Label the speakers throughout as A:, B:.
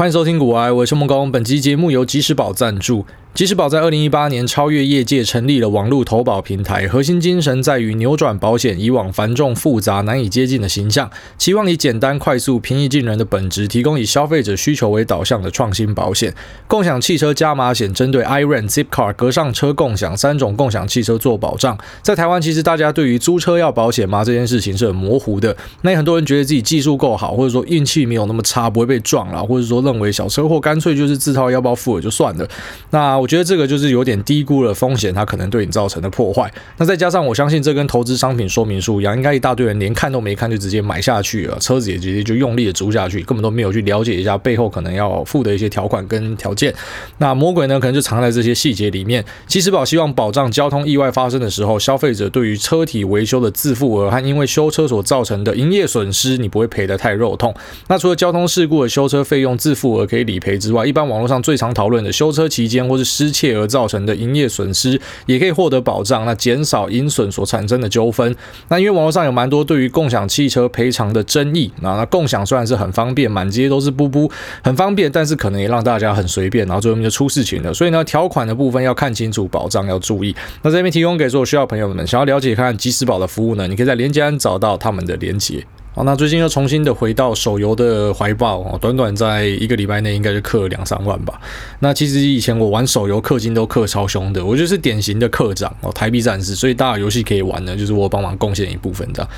A: 欢迎收听古埃，我是孟工。本期节目由即时宝赞助。即时保在二零一八年超越业界，成立了网络投保平台，核心精神在于扭转保险以往繁重复杂、难以接近的形象，期望以简单、快速、平易近人的本质，提供以消费者需求为导向的创新保险。共享汽车加码险针对 iRent、Zipcar、格上车共享三种共享汽车做保障。在台湾，其实大家对于租车要保险吗这件事情是很模糊的。那也很多人觉得自己技术够好，或者说运气没有那么差，不会被撞了，或者说认为小车祸干脆就是自掏腰包付了就算了。那我觉得这个就是有点低估了风险，它可能对你造成的破坏。那再加上我相信这跟投资商品说明书一样，应该一大堆人连看都没看就直接买下去了，车子也直接就用力的租下去，根本都没有去了解一下背后可能要付的一些条款跟条件。那魔鬼呢，可能就藏在这些细节里面。即时保希望保障交通意外发生的时候，消费者对于车体维修的自付额和因为修车所造成的营业损失，你不会赔得太肉痛。那除了交通事故的修车费用自付额可以理赔之外，一般网络上最常讨论的修车期间或是失窃而造成的营业损失也可以获得保障，那减少因损所产生的纠纷。那因为网络上有蛮多对于共享汽车赔偿的争议，那那共享虽然是很方便，满街都是布布，很方便，但是可能也让大家很随便，然后最后面就出事情了。所以呢，条款的部分要看清楚，保障要注意。那这边提供给所有需要朋友们，想要了解看即时保的服务呢，你可以在连接安找到他们的连接。好，那最近又重新的回到手游的怀抱哦，短短在一个礼拜内应该就氪了两三万吧。那其实以前我玩手游氪金都氪超凶的，我就是典型的氪长哦，台币战士，所以大家游戏可以玩的，就是我帮忙贡献一部分这样。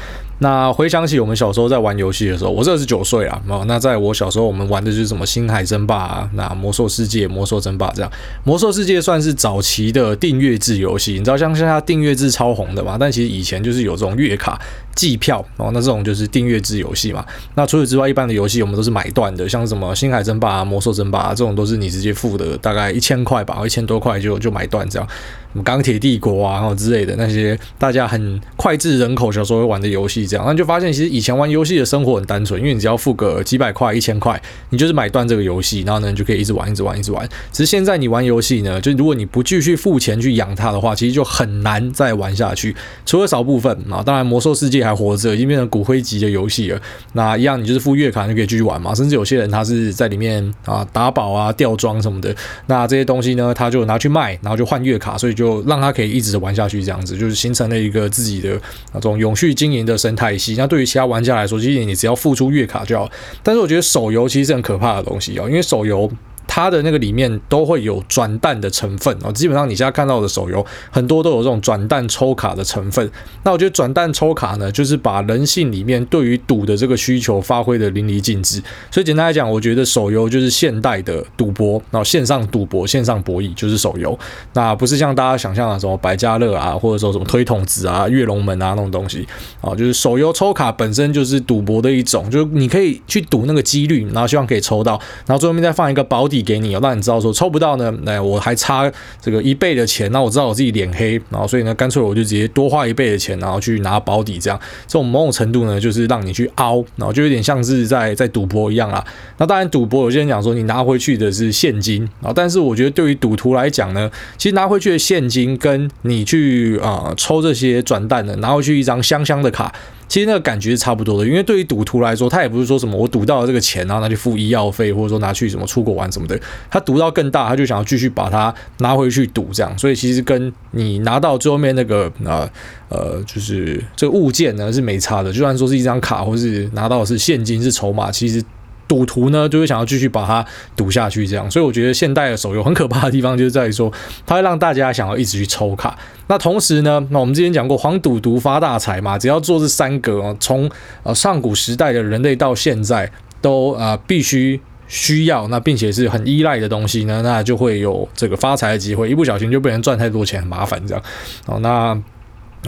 A: 那回想起我们小时候在玩游戏的时候，我这是九岁啊。那在我小时候，我们玩的就是什么星海争霸啊，那魔兽世界、魔兽争霸这样。魔兽世界算是早期的订阅制游戏，你知道像现在订阅制超红的嘛？但其实以前就是有这种月卡季票哦，那这种就是订阅制游戏嘛。那除此之外，一般的游戏我们都是买断的，像什么星海争霸啊、魔兽争霸啊，这种都是你直接付的，大概一千块吧，一千多块就就买断这样。什么钢铁帝国啊，然后之类的那些大家很脍炙人口小时候会玩的游戏，这样，那就发现其实以前玩游戏的生活很单纯，因为你只要付个几百块、一千块，你就是买断这个游戏，然后呢你就可以一直玩、一直玩、一直玩。只是现在你玩游戏呢，就如果你不继续付钱去养它的话，其实就很难再玩下去。除了少部分啊，当然魔兽世界还活着，已经变成骨灰级的游戏了。那一样，你就是付月卡就可以继续玩嘛。甚至有些人他是在里面啊打宝啊、吊装什么的，那这些东西呢，他就拿去卖，然后就换月卡，所以就。就让他可以一直玩下去，这样子就是形成了一个自己的那种永续经营的生态系。那对于其他玩家来说，其实你只要付出月卡就好。但是我觉得手游其实是很可怕的东西哦，因为手游。它的那个里面都会有转蛋的成分哦，基本上你现在看到的手游很多都有这种转蛋抽卡的成分。那我觉得转蛋抽卡呢，就是把人性里面对于赌的这个需求发挥得淋漓尽致。所以简单来讲，我觉得手游就是现代的赌博，然后线上赌博、线上博弈就是手游。那不是像大家想象的什么百家乐啊，或者说什么推筒子啊、跃龙门啊那种东西啊，就是手游抽卡本身就是赌博的一种，就是你可以去赌那个几率，然后希望可以抽到，然后最后面再放一个保底。给你，让你知道说抽不到呢，那我还差这个一倍的钱，那我知道我自己脸黑，然后所以呢，干脆我就直接多花一倍的钱，然后去拿保底，这样这种某种程度呢，就是让你去凹，然后就有点像是在在赌博一样啊。那当然，赌博有些人讲说你拿回去的是现金啊，但是我觉得对于赌徒来讲呢，其实拿回去的现金跟你去啊、抽这些转蛋的拿回去一张香香的卡。其实那个感觉是差不多的，因为对于赌徒来说，他也不是说什么我赌到了这个钱，然后拿去付医药费，或者说拿去什么出国玩什么的。他赌到更大，他就想要继续把它拿回去赌，这样。所以其实跟你拿到最后面那个呃呃，就是这个物件呢是没差的。就算说是一张卡，或是拿到的是现金是筹码，其实。赌徒呢，就会想要继续把它赌下去，这样。所以我觉得现代的手游很可怕的地方，就是在于说，它会让大家想要一直去抽卡。那同时呢，那我们之前讲过，黄赌毒发大财嘛，只要做这三个，从呃上古时代的人类到现在，都啊、呃、必须需要，那并且是很依赖的东西呢，那就会有这个发财的机会。一不小心就被人赚太多钱，很麻烦这样。哦，那。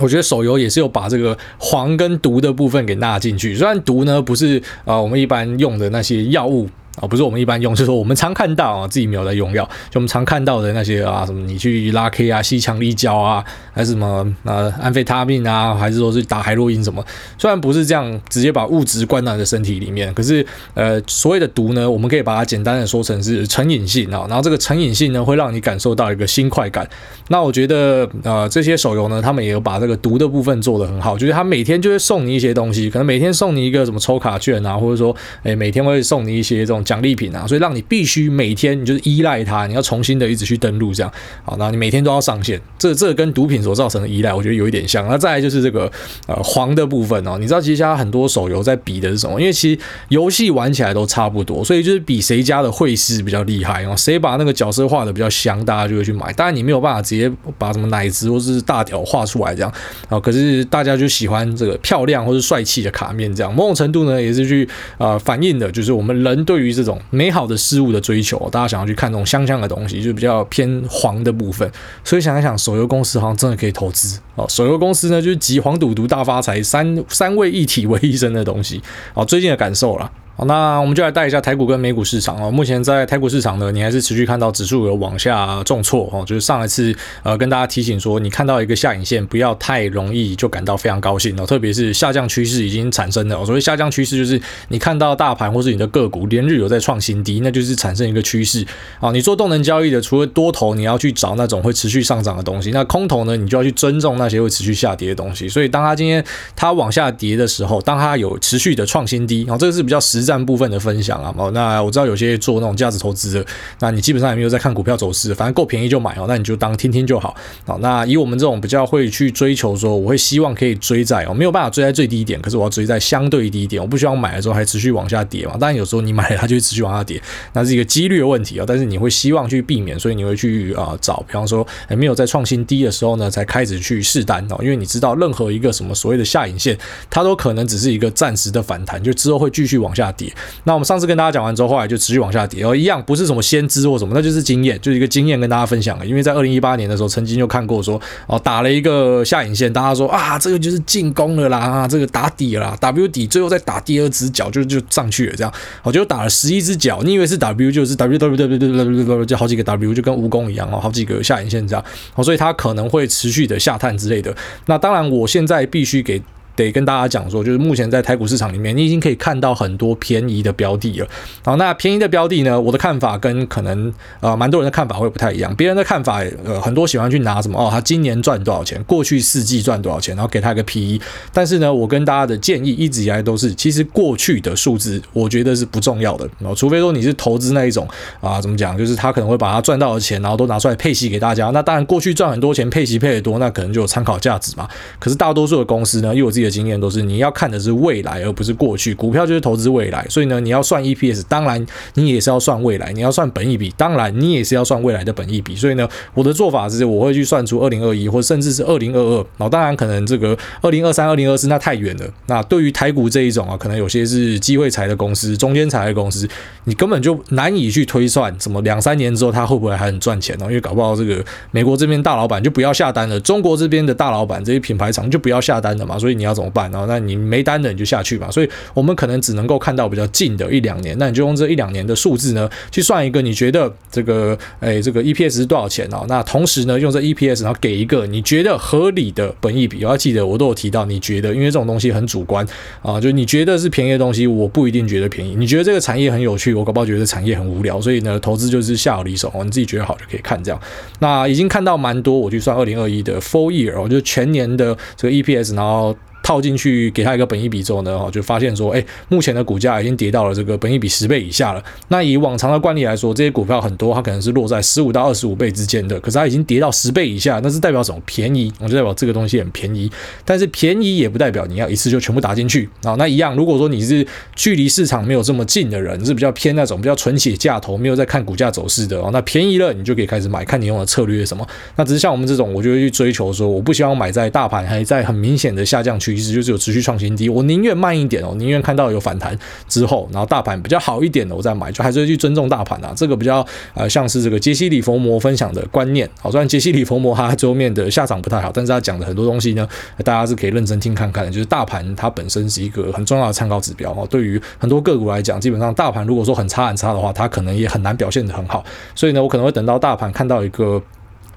A: 我觉得手游也是有把这个黄跟毒的部分给纳进去，虽然毒呢不是啊、我们一般用的那些药物。啊，不是我们一般用，就是说我们常看到啊，自己没有在用药，就我们常看到的那些啊，什么你去拉 K 啊、吸强力胶啊，还是什么呃安非他命啊，还是说是打海洛因什么？虽然不是这样直接把物质灌到你的身体里面，可是呃所谓的毒呢，我们可以把它简单的说成是成瘾性啊，然后这个成瘾性呢会让你感受到一个新快感。那我觉得呃这些手游呢，他们也有把这个毒的部分做得很好，就是他每天就会送你一些东西，可能每天送你一个什么抽卡券啊，或者说诶每天会送你一些这种。奖励品啊，所以让你必须每天你就是依赖它，你要重新的一直去登录这样。好，那你每天都要上线，这这跟毒品所造成的依赖，我觉得有一点像。那再来就是这个呃黄的部分哦，你知道其实现在很多手游在比的是什么？因为其实游戏玩起来都差不多，所以就是比谁家的绘师比较厉害哦，谁把那个角色画的比较香，大家就会去买。当然你没有办法直接把什么奶子或是大条画出来这样啊，可是大家就喜欢这个漂亮或是帅气的卡面这样。某种程度呢，也是去呃反映的，就是我们人对于这种美好的事物的追求，大家想要去看这种香香的东西，就比较偏黄的部分。所以想一想，手游公司好像真的可以投资哦。手游公司呢，就是集黄赌毒大发财三三位一体为一身的东西哦。最近的感受了。好，那我们就来带一下台股跟美股市场哦。目前在台股市场呢，你还是持续看到指数有往下重挫哦。就是上一次呃跟大家提醒说，你看到一个下影线，不要太容易就感到非常高兴哦。特别是下降趋势已经产生了，所谓下降趋势就是你看到大盘或是你的个股连日有在创新低，那就是产生一个趋势啊。你做动能交易的，除了多头，你要去找那种会持续上涨的东西；那空头呢，你就要去尊重那些会持续下跌的东西。所以当它今天它往下跌的时候，当它有持续的创新低，然后这个是比较实战部分的分享啊，哦，那我知道有些做那种价值投资的，那你基本上也没有在看股票走势，反正够便宜就买哦，那你就当听听就好。好，那以我们这种比较会去追求说，我会希望可以追在哦，没有办法追在最低点，可是我要追在相对低点，我不希望买了之后还持续往下跌嘛。当然有时候你买了它就会持续往下跌，那是一个几率的问题啊。但是你会希望去避免，所以你会去啊找，比方说还没有在创新低的时候呢，才开始去试单哦，因为你知道任何一个什么所谓的下影线，它都可能只是一个暂时的反弹，就之后会继续往下跌。那我们上次跟大家讲完之后，后来就持续往下跌，哦，一样不是什么先知或什么，那就是经验，就是一个经验跟大家分享了。因为在二零一八年的时候，曾经就看过说，哦，打了一个下影线，大家说啊，这个就是进攻了啦，啊，这个打底了啦，W 底，最后再打第二只脚就就上去了，这样，我就打了十一只脚，你以为是 W 就是 W W W W W 就好几个 W，就跟蜈蚣一样哦，好几个下影线这样，哦，所以它可能会持续的下探之类的。那当然，我现在必须给。得跟大家讲说，就是目前在台股市场里面，你已经可以看到很多便宜的标的了。好，那便宜的标的呢，我的看法跟可能呃蛮多人的看法会不太一样。别人的看法，呃，很多喜欢去拿什么哦，他今年赚多少钱，过去四季赚多少钱，然后给他一个 PE。但是呢，我跟大家的建议一直以来都是，其实过去的数字我觉得是不重要的。哦除非说你是投资那一种啊，怎么讲，就是他可能会把他赚到的钱，然后都拿出来配息给大家。那当然，过去赚很多钱，配息配得多，那可能就有参考价值嘛。可是大多数的公司呢，因为我自己的经验都是，你要看的是未来，而不是过去。股票就是投资未来，所以呢，你要算 EPS，当然你也是要算未来；你要算本益比，当然你也是要算未来的本益比。所以呢，我的做法是，我会去算出二零二一，或甚至是二零二二。然后当然可能这个二零二三、二零二四那太远了。那对于台股这一种啊，可能有些是机会财的公司、中间财的公司，你根本就难以去推算，什么两三年之后它会不会还很赚钱呢？因为搞不好这个美国这边大老板就不要下单了，中国这边的大老板这些品牌厂就不要下单了嘛。所以你要怎么办？然后那你没单的你就下去吧，所以我们可能只能够看到比较近的一两年，那你就用这一两年的数字呢，去算一个你觉得这个诶这个 EPS 是多少钱哦？那同时呢，用这 EPS 然后给一个你觉得合理的本益比，我要记得我都有提到，你觉得因为这种东西很主观啊，就你觉得是便宜的东西，我不一定觉得便宜。你觉得这个产业很有趣，我搞不好觉得产业很无聊，所以呢，投资就是下有离手哦，你自己觉得好就可以看这样。那已经看到蛮多，我去算二零二一的 full year 我，就全年的这个 EPS，然后。套进去给他一个本益比之后呢，就发现说，哎，目前的股价已经跌到了这个本益比十倍以下了。那以往常的惯例来说，这些股票很多它可能是落在十五到二十五倍之间的，可是它已经跌到十倍以下，那是代表什么？便宜，我就代表这个东西很便宜。但是便宜也不代表你要一次就全部打进去啊。那一样，如果说你是距离市场没有这么近的人，是比较偏那种比较纯血价投，没有在看股价走势的哦，那便宜了你就可以开始买，看你用的策略是什么。那只是像我们这种，我就会去追求说，我不希望买在大盘还在很明显的下降区其实，就是有持续创。新低，我宁愿慢一点哦，宁愿看到有反弹之后，然后大盘比较好一点的，我再买，就还是会去尊重大盘啊。这个比较呃，像是这个杰西·里佛摩分享的观念。好，虽然杰西·里佛摩他最后面的下场不太好，但是他讲的很多东西呢，大家是可以认真听看看的。就是大盘它本身是一个很重要的参考指标哦。对于很多个股来讲，基本上大盘如果说很差很差的话，它可能也很难表现得很好。所以呢，我可能会等到大盘看到一个。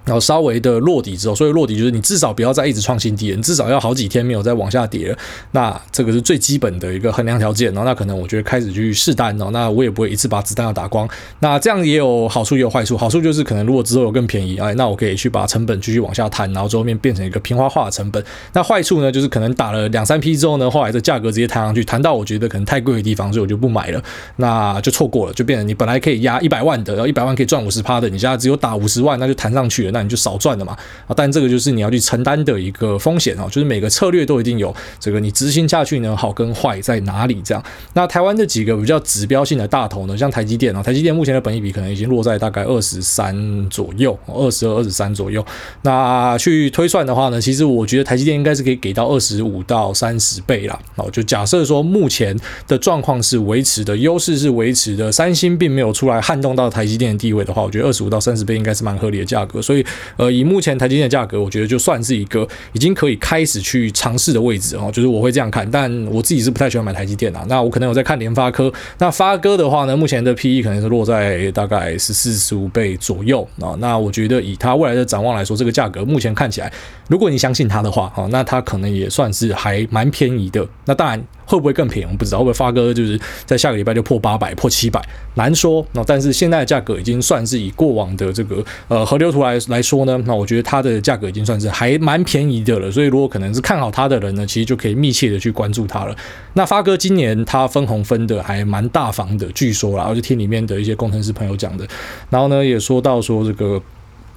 A: 然后稍微的落底之后，所以落底就是你至少不要再一直创新低，你至少要好几天没有再往下跌了。那这个是最基本的一个衡量条件。然后那可能我觉得开始去试单哦，那我也不会一次把子弹要打光。那这样也有好处也有坏处。好处就是可能如果之后有更便宜，哎，那我可以去把成本继续往下摊，然后最后面变成一个平滑化的成本。那坏处呢，就是可能打了两三批之后呢，后来这价格直接弹上去，弹到我觉得可能太贵的地方，所以我就不买了，那就错过了，就变成你本来可以压一百万的，然后一百万可以赚五十趴的，你现在只有打五十万，那就弹上去了，那你就少赚了嘛。啊，但这个就是你要去承担的一个风险哦，就是每个策略都一定有这个你执行下去呢，好跟坏在哪里这样。那台湾这几个比较指标性的大头呢，像台积电啊，台积电目前的本益比可能已经落在大概二十三左右，二十二、二十三左右。那去推算的话呢，其实我觉得台积电应该是可以给到二十五到三十倍啦。哦，就假设说目前的状况是维持的，优势是维持的，三星并没有出来撼动到台积电的地位的话，我觉得二十五到三十倍应该是蛮合理的价格。所以，呃，以目前台积电的价格，我觉得就算是一个已经可以开始去尝试的位置哦，就是我会这样看，但我自己是不太喜欢买台积电啊。那我可能有在看联发科，那发哥的话呢，目前的 PE 可能是落在大概十四十五倍左右啊。那我觉得以它未来的展望来说，这个价格目前看起来，如果你相信它的话，哦那它可能也算是还蛮便宜的。那当然。会不会更便宜？我不知道会不会发哥就是在下个礼拜就破八百、破七百，难说。那但是现在的价格已经算是以过往的这个呃河流图来来说呢，那我觉得它的价格已经算是还蛮便宜的了。所以如果可能是看好它的人呢，其实就可以密切的去关注它了。那发哥今年他分红分的还蛮大方的，据说啦，我就听里面的一些工程师朋友讲的。然后呢，也说到说这个，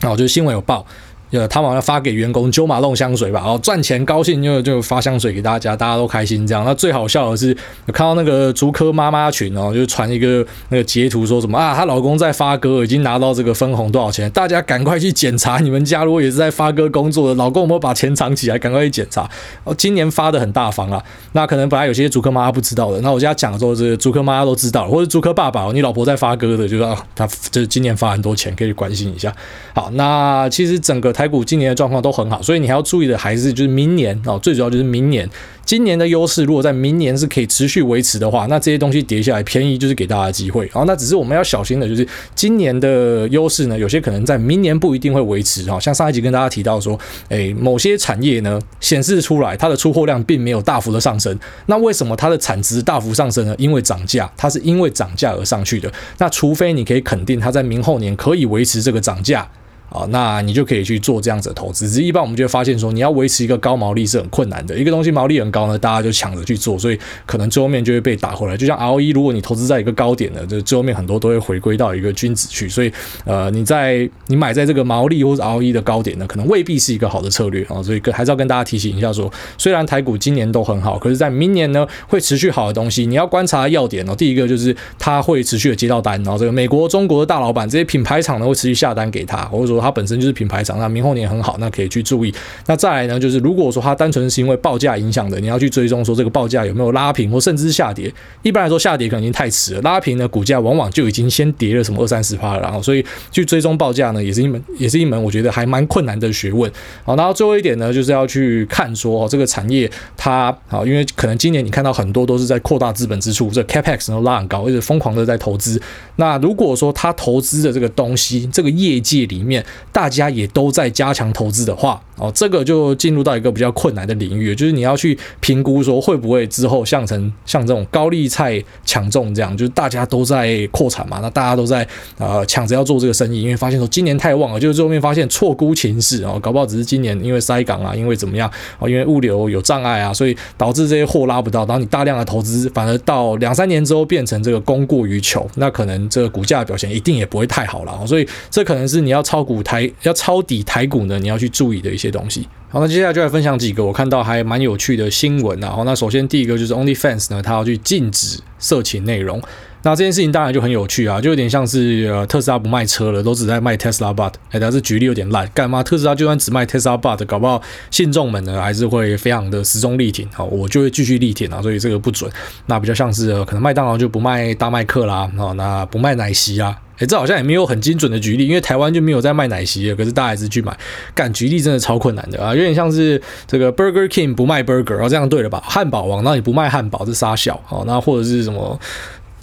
A: 那我觉得新闻有报。呃，他们要发给员工九马弄香水吧，然后赚钱高兴就就发香水给大家，大家都开心这样。那最好笑的是，有看到那个竹科妈妈群哦，就传一个那个截图，说什么啊，她老公在发哥已经拿到这个分红多少钱，大家赶快去检查。你们家如果也是在发哥工作的，老公有没有把钱藏起来？赶快去检查。哦，今年发的很大方啊。那可能本来有些竹科妈妈不知道的，那我现在讲的时候，这个竹科妈妈都知道了，或者竹科爸爸，你老婆在发哥的，就说啊，他就今年发很多钱，可以关心一下。好，那其实整个台股今年的状况。都很好，所以你还要注意的还是就是明年哦，最主要就是明年，今年的优势如果在明年是可以持续维持的话，那这些东西跌下来便宜就是给大家机会。然后那只是我们要小心的，就是今年的优势呢，有些可能在明年不一定会维持。哈，像上一集跟大家提到说，诶，某些产业呢显示出来它的出货量并没有大幅的上升，那为什么它的产值大幅上升呢？因为涨价，它是因为涨价而上去的。那除非你可以肯定它在明后年可以维持这个涨价。啊，那你就可以去做这样子的投资。只是一般我们就会发现说，你要维持一个高毛利是很困难的。一个东西毛利很高呢，大家就抢着去做，所以可能最后面就会被打回来。就像 ROE，如果你投资在一个高点呢，就最后面很多都会回归到一个均值去。所以，呃，你在你买在这个毛利或者 ROE 的高点呢，可能未必是一个好的策略啊。所以跟还是要跟大家提醒一下说，虽然台股今年都很好，可是在明年呢会持续好的东西，你要观察要点哦。第一个就是它会持续的接到单，然后这个美国、中国的大老板这些品牌厂呢会持续下单给他，或者说它本身就是品牌。厂，那明后年很好，那可以去注意。那再来呢，就是如果说它单纯是因为报价影响的，你要去追踪说这个报价有没有拉平或甚至是下跌。一般来说下跌可能已经太迟了，拉平呢股价往往就已经先跌了什么二三十趴了。然后所以去追踪报价呢，也是一门也是一门我觉得还蛮困难的学问。好，然后最后一点呢，就是要去看说这个产业它好，因为可能今年你看到很多都是在扩大资本支出，这 capex 都拉很高，而且疯狂的在投资。那如果说他投资的这个东西，这个业界里面大家也都在加强投资的话，哦，这个就进入到一个比较困难的领域，就是你要去评估说会不会之后像成像这种高利菜抢种这样，就是大家都在扩产嘛，那大家都在呃抢着要做这个生意，因为发现说今年太旺了，就是最后面发现错估情势哦，搞不好只是今年因为塞港啊，因为怎么样哦，因为物流有障碍啊，所以导致这些货拉不到，然后你大量的投资反而到两三年之后变成这个供过于求，那可能这个股价表现一定也不会太好了，所以这可能是你要炒股台要抄底台股呢，你要去注意的一些东西。好，那接下来就来分享几个我看到还蛮有趣的新闻啊。好，那首先第一个就是 OnlyFans 呢，它要去禁止色情内容。那这件事情当然就很有趣啊，就有点像是特斯拉不卖车了，都只在卖 Tesla Bot。哎，但是举例有点烂，干嘛？特斯拉就算只卖 Tesla Bot，搞不好信众们呢还是会非常的始终力挺。好，我就会继续力挺啊，所以这个不准。那比较像是可能麦当劳就不卖大麦克啦，哦，那不卖奶昔啊。诶，这好像也没有很精准的举例，因为台湾就没有在卖奶昔了，可是大家还是去买。干举例真的超困难的啊，有点像是这个 Burger King 不卖 Burger，然后这样对了吧？汉堡王，那你不卖汉堡，这杀小哦，那或者是什么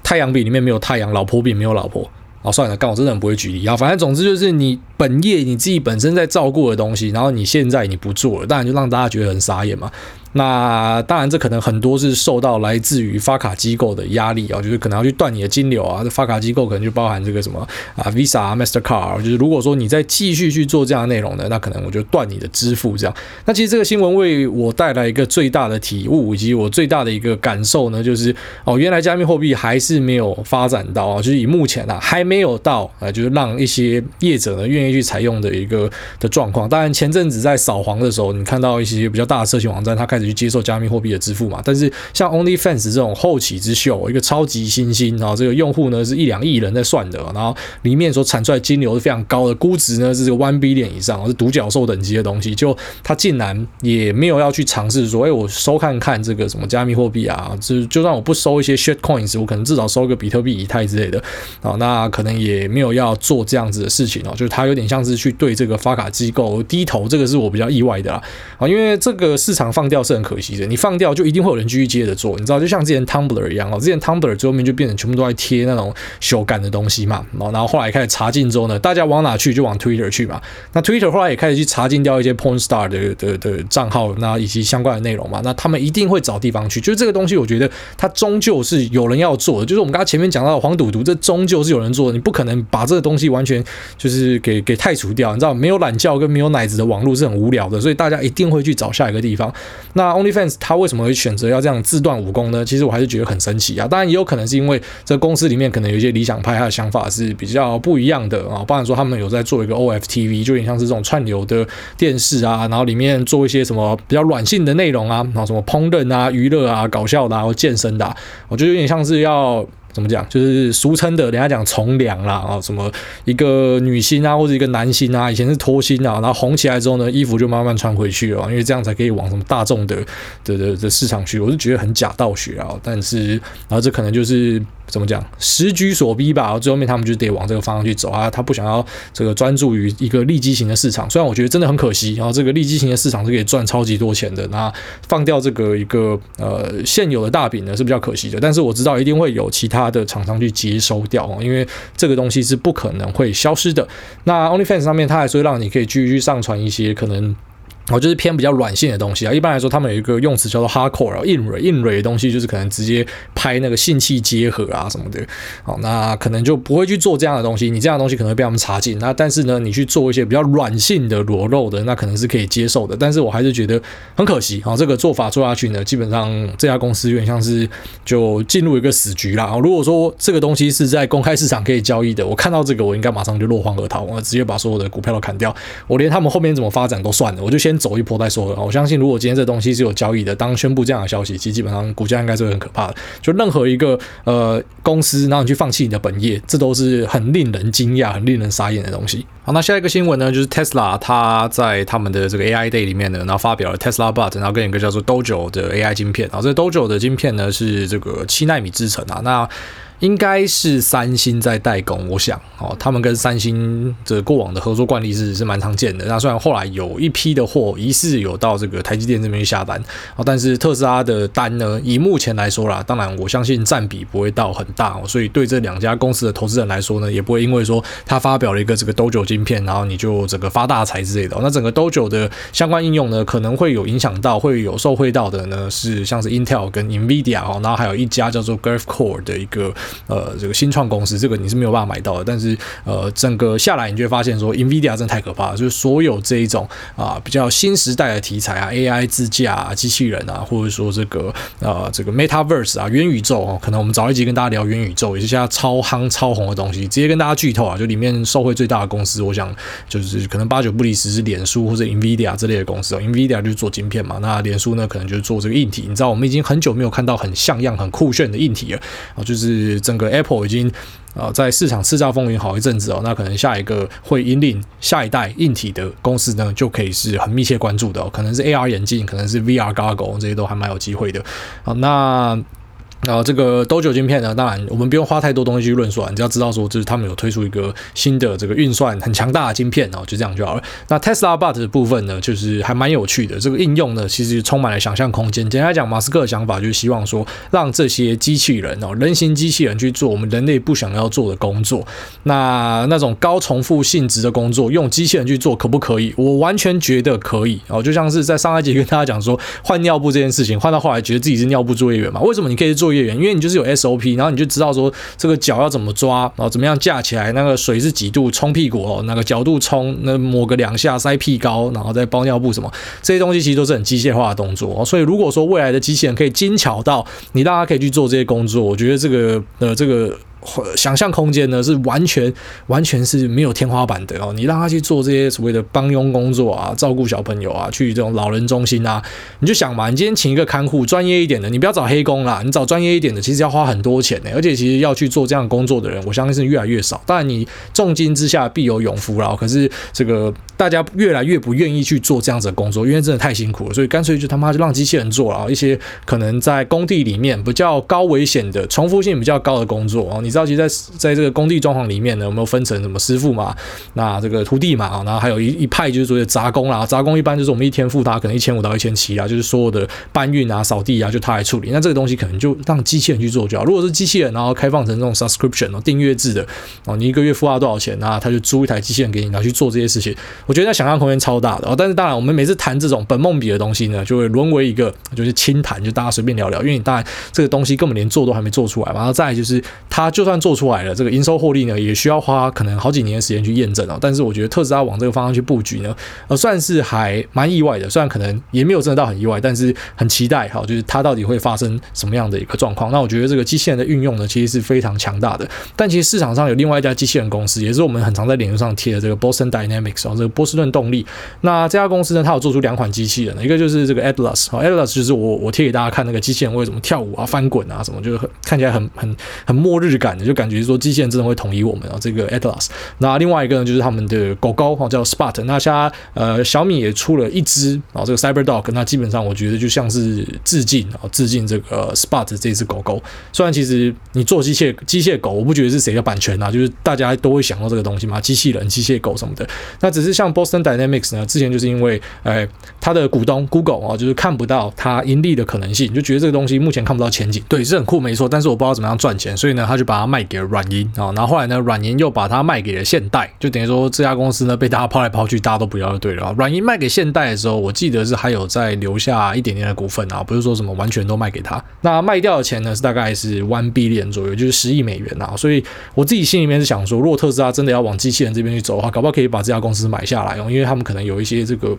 A: 太阳饼里面没有太阳，老婆饼没有老婆。哦，算了，刚我真的很不会举例啊。反正总之就是你本业你自己本身在照顾的东西，然后你现在你不做了，当然就让大家觉得很傻眼嘛。那当然，这可能很多是受到来自于发卡机构的压力啊，就是可能要去断你的金流啊。这发卡机构可能就包含这个什么啊，Visa、Mastercard，就是如果说你再继续去做这样的内容呢，那可能我就断你的支付这样。那其实这个新闻为我带来一个最大的体悟，以及我最大的一个感受呢，就是哦，原来加密货币还是没有发展到啊，就是以目前啊还没有到啊，就是让一些业者呢愿意去采用的一个的状况。当然前阵子在扫黄的时候，你看到一些比较大的社群网站，它开始。去接受加密货币的支付嘛？但是像 OnlyFans 这种后起之秀，一个超级新星，然后这个用户呢是一两亿人在算的，然后里面所产出来金流是非常高的，估值呢是这个 one billion 以上，是独角兽等级的东西。就他竟然也没有要去尝试说，哎，我收看看这个什么加密货币啊？就就算我不收一些 shit coins，我可能至少收个比特币、以太之类的啊。那可能也没有要做这样子的事情哦，就是他有点像是去对这个发卡机构低头，这个是我比较意外的啦啊，因为这个市场放掉是。很可惜的，你放掉就一定会有人继续接着做，你知道，就像之前 Tumblr 一样哦，之前 Tumblr 最后面就变成全部都在贴那种修改的东西嘛，然后后来开始查禁之后呢，大家往哪去就往 Twitter 去嘛，那 Twitter 后来也开始去查禁掉一些 Porn Star 的的的账号，那以及相关的内容嘛，那他们一定会找地方去，就是这个东西，我觉得它终究是有人要做的，就是我们刚才前面讲到的黄赌毒，这终究是有人做的，你不可能把这个东西完全就是给给汰除掉，你知道，没有懒觉跟没有奶子的网络是很无聊的，所以大家一定会去找下一个地方。那 OnlyFans 他为什么会选择要这样自断武功呢？其实我还是觉得很神奇啊！当然也有可能是因为这公司里面可能有一些理想派，他的想法是比较不一样的啊。包含说他们有在做一个 OFTV，就有点像是这种串流的电视啊，然后里面做一些什么比较软性的内容啊，然后什么烹饪啊、娱乐啊、搞笑的啊、或健身的啊，我觉得有点像是要。怎么讲？就是俗称的，人家讲从良啦啊，什么一个女星啊，或者一个男星啊，以前是脱星啊，然后红起来之后呢，衣服就慢慢穿回去了，因为这样才可以往什么大众的的的的市场去。我是觉得很假道学啊，但是然后这可能就是。怎么讲？时局所逼吧，最后面他们就得往这个方向去走啊。他不想要这个专注于一个利基型的市场，虽然我觉得真的很可惜。然后这个利基型的市场是可以赚超级多钱的，那放掉这个一个呃现有的大饼呢是比较可惜的。但是我知道一定会有其他的厂商去接收掉，因为这个东西是不可能会消失的。那 OnlyFans 上面它还说让你可以继续上传一些可能。哦，就是偏比较软性的东西啊。一般来说，他们有一个用词叫做 hardcore，硬蕊硬蕊的东西，就是可能直接拍那个性器结合啊什么的。好，那可能就不会去做这样的东西。你这样的东西可能会被他们查禁。那但是呢，你去做一些比较软性的裸露的，那可能是可以接受的。但是我还是觉得很可惜啊。这个做法做下去呢，基本上这家公司有点像是就进入一个死局啦。如果说这个东西是在公开市场可以交易的，我看到这个我应该马上就落荒而逃，我直接把所有的股票都砍掉。我连他们后面怎么发展都算了，我就先。走一波再说了，我相信如果今天这东西是有交易的，当宣布这样的消息，其实基本上股价应该是会很可怕的。就任何一个呃公司，然后你去放弃你的本业，这都是很令人惊讶、很令人傻眼的东西。好，那下一个新闻呢，就是 Tesla 它在他们的这个 AI Day 里面呢，然后发表了 Tesla Bot，然后跟一个叫做 Dojo 的 AI 晶片。然后这 Dojo 的晶片呢是这个七纳米制程啊，那。应该是三星在代工，我想哦，他们跟三星这过往的合作惯例是是蛮常见的。那虽然后来有一批的货疑似有到这个台积电这边去下单哦，但是特斯拉的单呢，以目前来说啦，当然我相信占比不会到很大哦，所以对这两家公司的投资人来说呢，也不会因为说他发表了一个这个 Dojo 晶片，然后你就整个发大财之类的。那整个 Dojo 的相关应用呢，可能会有影响到，会有受惠到的呢，是像是 Intel 跟 Nvidia 哦，然后还有一家叫做 Graphcore 的一个。呃，这个新创公司，这个你是没有办法买到的。但是，呃，整个下来，你就会发现说，NVIDIA 真的太可怕了。就是所有这一种啊，比较新时代的题材啊，AI 自驾啊，机器人啊，或者说这个呃，这个 Metaverse 啊，元宇宙哦，可能我们早一集跟大家聊元宇宙，也是现在超夯超红的东西。直接跟大家剧透啊，就里面受惠最大的公司，我想就是可能八九不离十是脸书或者 NVIDIA 这类的公司哦。NVIDIA 就是做晶片嘛，那脸书呢，可能就是做这个硬体。你知道，我们已经很久没有看到很像样、很酷炫的硬体了啊，就是整个 Apple 已经啊在市场叱咤风云好一阵子哦，那可能下一个会引领下一代硬体的公司呢，就可以是很密切关注的哦，可能是 AR 眼镜，可能是 VR Goggle 这些都还蛮有机会的。好，那。然后这个 Dojo 晶片呢，当然我们不用花太多东西去论述啊，你只要知道说，就是他们有推出一个新的这个运算很强大的晶片，然后就这样就好了。那 Tesla Bot 的部分呢，就是还蛮有趣的，这个应用呢，其实充满了想象空间。简单来讲，马斯克的想法就是希望说，让这些机器人哦，人形机器人去做我们人类不想要做的工作。那那种高重复性质的工作，用机器人去做可不可以？我完全觉得可以哦，就像是在上一集跟大家讲说，换尿布这件事情，换到后来觉得自己是尿布作业员嘛？为什么你可以做？作业员，因为你就是有 SOP，然后你就知道说这个脚要怎么抓，然后怎么样架起来，那个水是几度冲屁股哦，那个角度冲，那抹个两下塞屁膏，然后再包尿布什么，这些东西其实都是很机械化的动作。所以如果说未来的机器人可以精巧到你大家可以去做这些工作，我觉得这个呃这个。想象空间呢是完全完全是没有天花板的哦，你让他去做这些所谓的帮佣工作啊，照顾小朋友啊，去这种老人中心啊，你就想嘛，你今天请一个看护专业一点的，你不要找黑工啦，你找专业一点的，其实要花很多钱呢，而且其实要去做这样工作的人，我相信是越来越少。当然，你重金之下必有勇夫啦，可是这个大家越来越不愿意去做这样子的工作，因为真的太辛苦了，所以干脆就他妈就让机器人做了，一些可能在工地里面比较高危险的、重复性比较高的工作哦，你知道，其实在在这个工地装潢里面呢，有没有分成什么师傅嘛？那这个徒弟嘛，然后还有一一派就是所谓的杂工啦。杂工一般就是我们一天付他可能一千五到一千七啊，就是所有的搬运啊、扫地啊，就他来处理。那这个东西可能就让机器人去做就好。如果是机器人，然后开放成这种 subscription 哦，订阅制的哦，你一个月付他多少钱，那他就租一台机器人给你，然后去做这些事情。我觉得那想象空间超大的哦。但是当然，我们每次谈这种本梦比的东西呢，就会沦为一个就是轻谈，就大家随便聊聊。因为你当然这个东西根本连做都还没做出来嘛。然后再就是，他就算做出来了，这个营收获利呢，也需要花可能好几年的时间去验证哦。但是我觉得特斯拉往这个方向去布局呢，呃，算是还蛮意外的。虽然可能也没有真的到很意外，但是很期待哈，就是它到底会发生什么样的一个状况。那我觉得这个机器人的运用呢，其实是非常强大的。但其实市场上有另外一家机器人公司，也是我们很常在脸书上贴的这个 Boston Dynamics 哦，这个波士顿动力。那这家公司呢，它有做出两款机器人，一个就是这个 Atlas 哦，Atlas 就是我我贴给大家看那个机器人为什么跳舞啊、翻滚啊什么，就是很看起来很很很末日感的，就感觉说机器人真的会统一我们啊。这个 Atlas，那另外一个呢，就是他们的狗狗哈，叫 Spot。那现在呃小米也出了一只啊，这个 Cyber Dog，那基本上我觉得就像是致敬啊，致敬这个 Spot 这只狗狗。虽然其实你做机械机械狗，我不觉得是谁的版权啊，就是大家都会想到这个东西嘛，机器人、机械狗什么的。那只是像 Boston Dynamics 呢，之前就是因为呃它的股东 Google 啊，就是看不到它盈利的可能性，就觉得这个东西目前看不到前景。对，是很酷没错，但是我不知道怎么样赚钱，所以呢，他就把它卖给了软银啊。然后后来呢，软银又把它卖给了现代，就等于说这家公司呢被大家抛来抛去，大家都不要就对了。软银卖给现代的时候，我记得是还有再留下一点点的股份啊，不是说什么完全都卖给他。那卖掉的钱呢是大概是 one billion 左右，就是十亿美元啊。所以我自己心里面是想说，如果特斯拉真的要往机器人这边去走的话，搞不好可以把这家公司买下下来哦，因为他们可能有一些这个。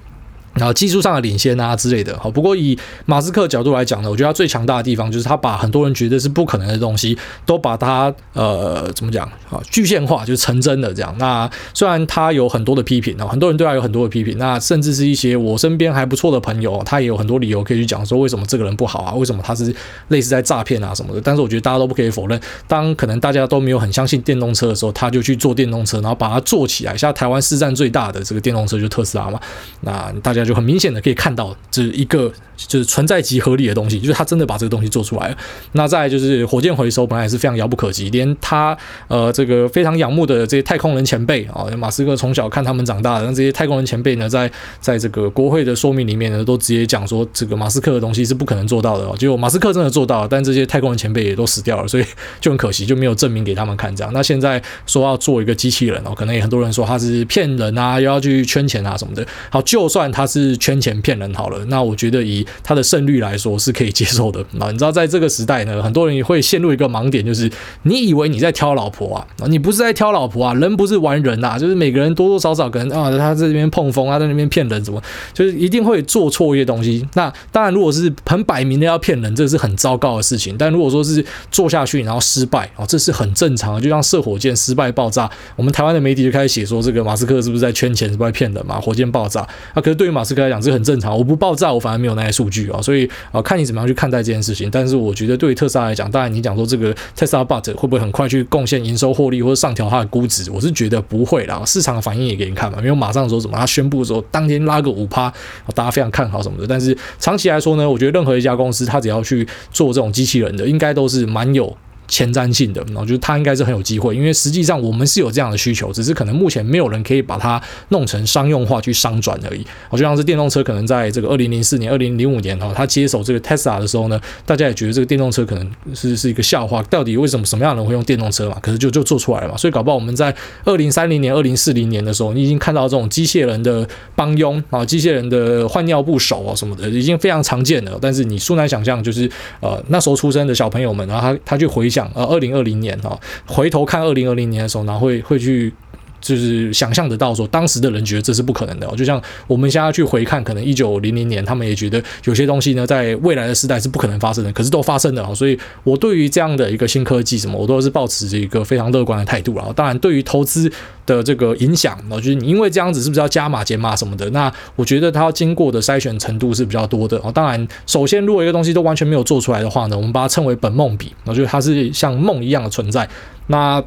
A: 然后技术上的领先啊之类的，好，不过以马斯克角度来讲呢，我觉得他最强大的地方就是他把很多人觉得是不可能的东西，都把它呃怎么讲啊具现化，就是成真的这样。那虽然他有很多的批评啊，很多人对他有很多的批评，那甚至是一些我身边还不错的朋友，他也有很多理由可以去讲说为什么这个人不好啊，为什么他是类似在诈骗啊什么的。但是我觉得大家都不可以否认，当可能大家都没有很相信电动车的时候，他就去做电动车，然后把它做起来。像台湾市占最大的这个电动车就特斯拉嘛，那大家。就很明显的可以看到，这一个就是存在即合理的东西，就是他真的把这个东西做出来了。那再就是火箭回收，本来也是非常遥不可及，连他呃这个非常仰慕的这些太空人前辈啊，马斯克从小看他们长大的，那这些太空人前辈呢，在在这个国会的说明里面呢，都直接讲说这个马斯克的东西是不可能做到的。哦结果马斯克真的做到了，但这些太空人前辈也都死掉了，所以就很可惜，就没有证明给他们看。这样，那现在说要做一个机器人哦，可能也很多人说他是骗人啊，又要去圈钱啊什么的。好，就算他是。是圈钱骗人好了，那我觉得以他的胜率来说是可以接受的啊。你知道，在这个时代呢，很多人也会陷入一个盲点，就是你以为你在挑老婆啊，你不是在挑老婆啊，人不是玩人呐，就是每个人多多少少可能啊，他在这边碰风，他在那边骗人，怎么就是一定会做错一些东西。那当然，如果是很摆明的要骗人，这是很糟糕的事情。但如果说是做下去然后失败啊，这是很正常的，就像射火箭失败爆炸，我们台湾的媒体就开始写说这个马斯克是不是在圈钱，是不是在骗人嘛？火箭爆炸啊，可是对于马斯克来讲，这很正常。我不爆炸，我反而没有那些数据啊，所以啊，看你怎么样去看待这件事情。但是我觉得对于特斯拉来讲，当然你讲说这个特斯拉 Bot 会不会很快去贡献营收获利或者上调它的估值，我是觉得不会啦。市场的反应也给你看嘛，没有马上说什么，他宣布的时候当天拉个五趴，大家非常看好什么的。但是长期来说呢，我觉得任何一家公司，它只要去做这种机器人的，应该都是蛮有。前瞻性的，然后就是它应该是很有机会，因为实际上我们是有这样的需求，只是可能目前没有人可以把它弄成商用化去商转而已。我就像是电动车，可能在这个二零零四年、二零零五年哈，它接手这个 Tesla 的时候呢，大家也觉得这个电动车可能是是一个笑话，到底为什么什么样的人会用电动车嘛？可是就就做出来了嘛，所以搞不好我们在二零三零年、二零四零年的时候，你已经看到这种机械人的帮佣啊，机械人的换尿布手啊什么的，已经非常常见了。但是你殊难想象，就是呃那时候出生的小朋友们，然后他他去回想呃二零二零。年哈，回头看二零二零年的时候，然后会会去就是想象得到说，当时的人觉得这是不可能的。就像我们现在去回看，可能一九零零年，他们也觉得有些东西呢，在未来的时代是不可能发生的，可是都发生了。所以，我对于这样的一个新科技什么，我都是抱持着一个非常乐观的态度。然后，当然，对于投资的这个影响，我觉得你因为这样子是不是要加码减码什么的？那我觉得它要经过的筛选程度是比较多的。哦，当然，首先如果一个东西都完全没有做出来的话呢，我们把它称为本梦比，我觉得它是像梦一样的存在。那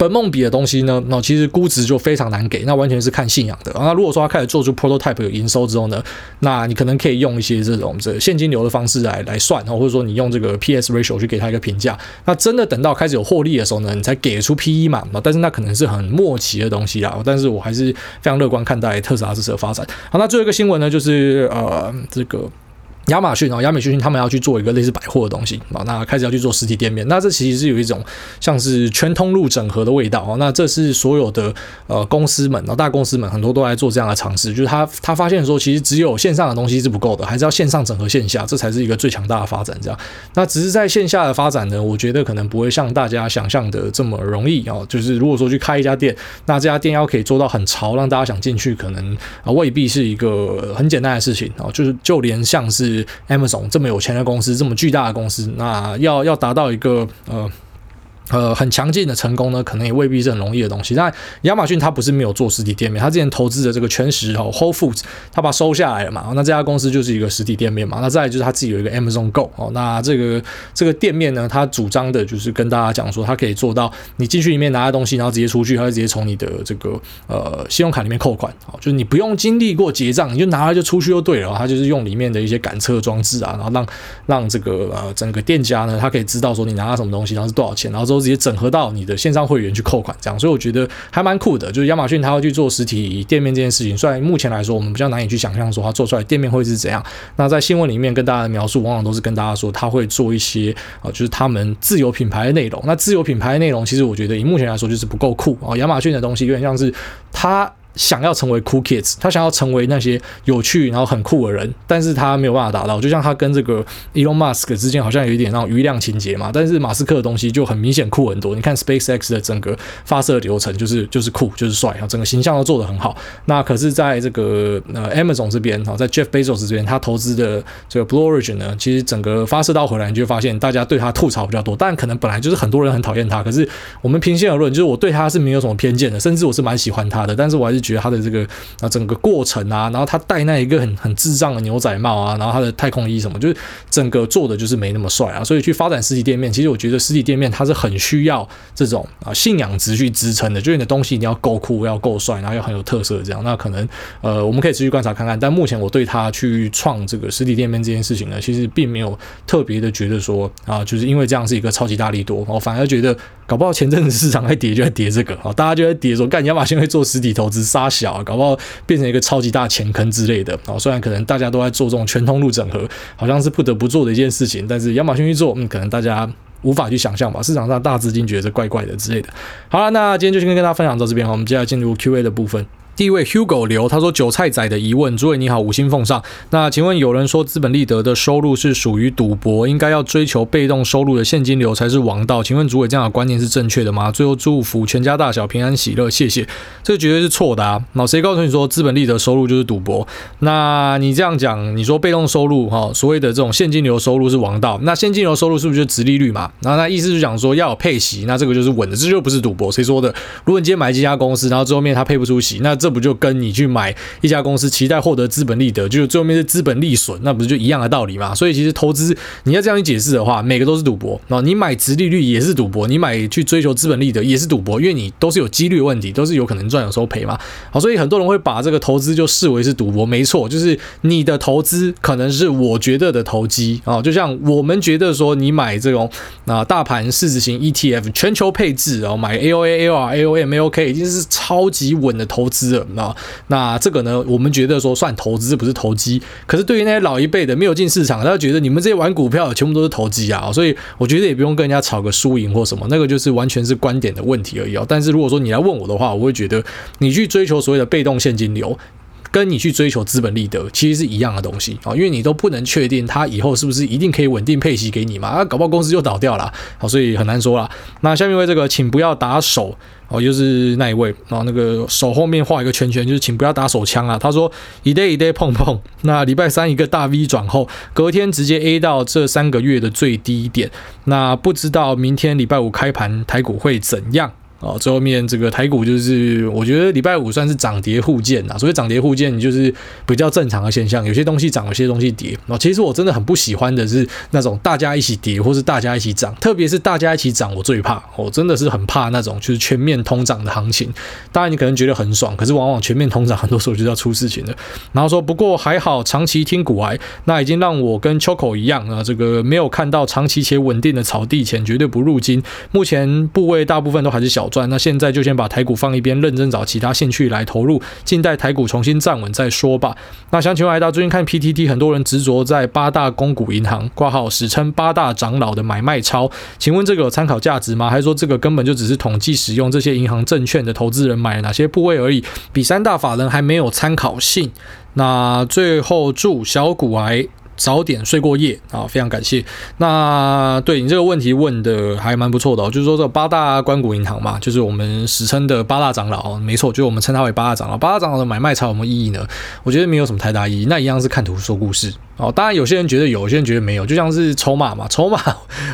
A: 本梦比的东西呢，那其实估值就非常难给，那完全是看信仰的。那如果说他开始做出 prototype 有营收之后呢，那你可能可以用一些这种这现金流的方式来来算，然后或者说你用这个 PS ratio 去给他一个评价。那真的等到开始有获利的时候呢，你才给出 PE 嘛。但是那可能是很末期的东西啊。但是我还是非常乐观看待特斯拉这次的发展。好，那最后一个新闻呢，就是呃这个。亚马逊啊，亚马逊他们要去做一个类似百货的东西啊，那开始要去做实体店面，那这其实是有一种像是全通路整合的味道啊。那这是所有的呃公司们啊，大公司们很多都在做这样的尝试，就是他他发现说，其实只有线上的东西是不够的，还是要线上整合线下，这才是一个最强大的发展。这样，那只是在线下的发展呢，我觉得可能不会像大家想象的这么容易啊。就是如果说去开一家店，那这家店要可以做到很潮，让大家想进去，可能啊未必是一个很简单的事情啊。就是就连像是 Amazon 这么有钱的公司，这么巨大的公司，那要要达到一个呃。呃，很强劲的成功呢，可能也未必是很容易的东西。但亚马逊它不是没有做实体店面，它之前投资的这个全食哦，Whole Foods，它把它收下来了嘛。那这家公司就是一个实体店面嘛。那再来就是它自己有一个 Amazon Go 哦，那这个这个店面呢，它主张的就是跟大家讲说，它可以做到你进去里面拿的东西，然后直接出去，它会直接从你的这个呃信用卡里面扣款，哦，就是你不用经历过结账，你就拿了就出去就对了。它就是用里面的一些感测装置啊，然后让让这个呃整个店家呢，它可以知道说你拿了什么东西，然后是多少钱，然后之后直接整合到你。的线上会员去扣款，这样，所以我觉得还蛮酷的。就是亚马逊它要去做实体店面这件事情，虽然目前来说我们比较难以去想象说它做出来店面会是怎样。那在新闻里面跟大家的描述，往往都是跟大家说它会做一些啊，就是他们自有品牌的内容。那自有品牌的内容，其实我觉得以目前来说就是不够酷啊。亚马逊的东西有点像是它。想要成为 cool kids，他想要成为那些有趣然后很酷的人，但是他没有办法达到。就像他跟这个 Elon Musk 之间好像有一点那种余量情节嘛，但是马斯克的东西就很明显酷很多。你看 SpaceX 的整个发射流程就是就是酷就是帅啊，整个形象都做得很好。那可是在这个呃 Amazon 这边哈，在 Jeff Bezos 这边，他投资的这个 Blue Origin 呢，其实整个发射到回来，你就发现大家对他吐槽比较多。但可能本来就是很多人很讨厌他，可是我们平心而论，就是我对他是没有什么偏见的，甚至我是蛮喜欢他的。但是我还是觉得他的这个啊，整个过程啊，然后他戴那一个很很智障的牛仔帽啊，然后他的太空衣什么，就是整个做的就是没那么帅啊。所以去发展实体店面，其实我觉得实体店面它是很需要这种啊信仰值去支撑的，就是你的东西你要够酷，要够帅，然后要很有特色这样。那可能呃，我们可以持续观察看看。但目前我对他去创这个实体店面这件事情呢，其实并没有特别的觉得说啊，就是因为这样是一个超级大力多，我反而觉得搞不好前阵子市场在跌就在跌这个啊，大家就在跌说，干亚马逊会做实体投资杀小啊，搞不好。变成一个超级大钱坑之类的啊，虽然可能大家都在做这种全通路整合，好像是不得不做的一件事情，但是亚马逊去做，嗯，可能大家无法去想象吧。市场上大资金觉得怪怪的之类的。好了，那今天就先跟大家分享到这边，我们接下来进入 Q&A 的部分。第一位 Hugo 刘他说：“韭菜仔的疑问，诸位你好，五星奉上。那请问有人说资本利得的收入是属于赌博，应该要追求被动收入的现金流才是王道。请问诸位这样的观念是正确的吗？最后祝福全家大小平安喜乐，谢谢。这绝对是错的啊！那谁告诉你说资本利得收入就是赌博？那你这样讲，你说被动收入哈，所谓的这种现金流收入是王道，那现金流收入是不是就殖利率嘛？然后那意思是讲说要有配息，那这个就是稳的，这就不是赌博。谁说的？如果你今天买几家公司，然后最后面他配不出息，那这不就跟你去买一家公司期待获得资本利得，就最后面是资本利损，那不是就一样的道理嘛？所以其实投资你要这样去解释的话，每个都是赌博那！你买殖利率也是赌博，你买去追求资本利得也是赌博，因为你都是有几率问题，都是有可能赚有时候赔嘛。好，所以很多人会把这个投资就视为是赌博，没错，就是你的投资可能是我觉得的投机啊，就像我们觉得说你买这种啊大盘市值型 ETF 全球配置啊，买 AOA、AOR、AOM、AOK 已经是超级稳的投资了那。那这个呢，我们觉得说算投资不是投机，可是对于那些老一辈的没有进市场，他觉得你们这些玩股票的全部都是投机啊，所以我觉得也不用跟人家吵个输赢或什么，那个就是完全是观点的问题而已啊。但是如果说你来问我的话，我会觉得你去追求所谓的被动现金流。跟你去追求资本利得其实是一样的东西啊，因为你都不能确定它以后是不是一定可以稳定配息给你嘛，啊，搞不好公司就倒掉了，好，所以很难说啦。那下面一位这个，请不要打手哦，就是那一位啊，那个手后面画一个圈圈，就是请不要打手枪啊。他说一 day 一 day 碰碰，那礼拜三一个大 V 转后，隔天直接 A 到这三个月的最低点，那不知道明天礼拜五开盘台股会怎样？哦，最后面这个台股就是，我觉得礼拜五算是涨跌互见呐。所以涨跌互见，就是比较正常的现象。有些东西涨，有些东西跌。哦，其实我真的很不喜欢的是那种大家一起跌，或是大家一起涨。特别是大家一起涨，我最怕。我真的是很怕那种就是全面通涨的行情。当然你可能觉得很爽，可是往往全面通涨，很多时候就要出事情的。然后说，不过还好，长期听股癌，那已经让我跟秋口一样啊，这个没有看到长期且稳定的草地钱，绝对不入金。目前部位大部分都还是小。赚，那现在就先把台股放一边，认真找其他兴趣来投入，静待台股重新站稳再说吧。那想请问艾大，最近看 PTT，很多人执着在八大公股银行挂号，史称八大长老的买卖超，请问这个有参考价值吗？还是说这个根本就只是统计使用这些银行证券的投资人买了哪些部位而已，比三大法人还没有参考性？那最后祝小股癌。早点睡过夜啊，非常感谢。那对你这个问题问的还蛮不错的哦，就是说这八大关谷银行嘛，就是我们史称的八大长老，没错，就是我们称它为八大长老。八大长老的买卖才有没有意义呢？我觉得没有什么太大意义，那一样是看图说故事哦。当然有些人觉得有，有些人觉得没有，就像是筹码嘛，筹码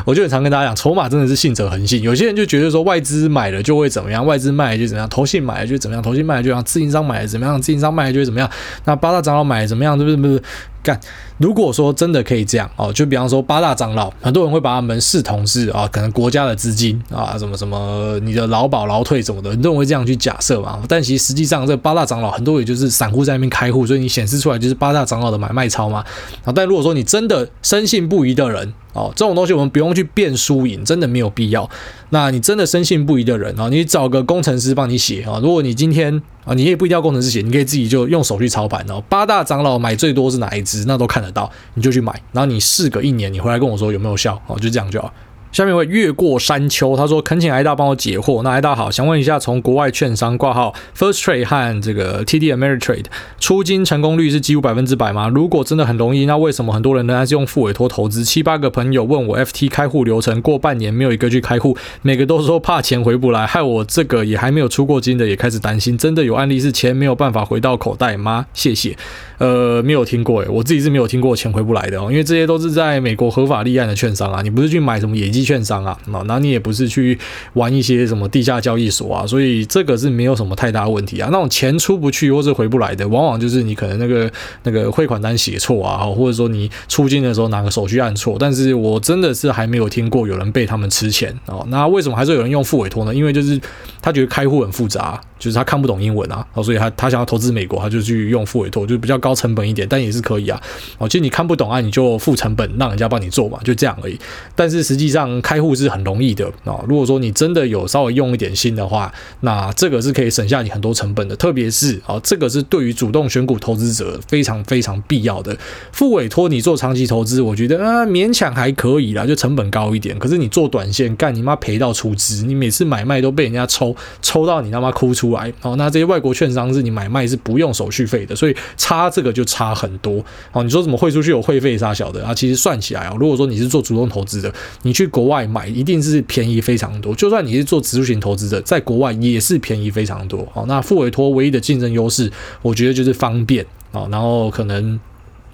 A: 我就很常跟大家讲，筹码真的是信者恒信。有些人就觉得说外资买了就会怎么样，外资卖了就怎么样，投信买了就怎么样，投信卖了就怎么样，自营商买了怎么样，自营商卖了就会怎么样。那八大长老买了怎么样？是不是不是？干，如果说真的可以这样哦，就比方说八大长老，很多人会把他们视同是啊，可能国家的资金啊，什么什么你的劳保劳退什么的，很多人会这样去假设嘛。但其实实际上，这八大长老很多也就是散户在那边开户，所以你显示出来就是八大长老的买卖超嘛。啊，但如果说你真的深信不疑的人，哦，这种东西我们不用去辨输赢，真的没有必要。那你真的深信不疑的人啊，你找个工程师帮你写啊。如果你今天啊，你也不一定要工程师写，你可以自己就用手去操盘哦。八大长老买最多是哪一只，那都看得到，你就去买。然后你试个一年，你回来跟我说有没有效哦，就这样就好。下面一位越过山丘，他说恳请癌大帮我解惑。那癌大好，想问一下，从国外券商挂号 First Trade 和这个 TD Ameritrade 出金成功率是几乎百分之百吗？如果真的很容易，那为什么很多人仍然是用复委托投资？七八个朋友问我 FT 开户流程，过半年没有一个去开户，每个都说怕钱回不来，害我这个也还没有出过金的也开始担心。真的有案例是钱没有办法回到口袋吗？谢谢。呃，没有听过诶，我自己是没有听过钱回不来的哦，因为这些都是在美国合法立案的券商啊，你不是去买什么野鸡券商啊，那你也不是去玩一些什么地下交易所啊，所以这个是没有什么太大问题啊。那种钱出不去或是回不来的，往往就是你可能那个那个汇款单写错啊，或者说你出金的时候哪个手续按错。但是我真的是还没有听过有人被他们吃钱哦。那为什么还是有人用付委托呢？因为就是他觉得开户很复杂。就是他看不懂英文啊，所以他他想要投资美国，他就去用付委托，就比较高成本一点，但也是可以啊。哦，其实你看不懂啊，你就付成本让人家帮你做嘛，就这样而已。但是实际上开户是很容易的啊。如果说你真的有稍微用一点心的话，那这个是可以省下你很多成本的。特别是啊，这个是对于主动选股投资者非常非常必要的。复委托你做长期投资，我觉得啊勉强还可以啦，就成本高一点。可是你做短线，干你妈赔到出资，你每次买卖都被人家抽抽到你他妈哭出。来哦，那这些外国券商是你买卖是不用手续费的，所以差这个就差很多哦。你说怎么汇出去有汇费啥小的啊？其实算起来啊，如果说你是做主动投资的，你去国外买一定是便宜非常多。就算你是做指数型投资者，在国外也是便宜非常多。好，那富委托唯一的竞争优势，我觉得就是方便好，然后可能。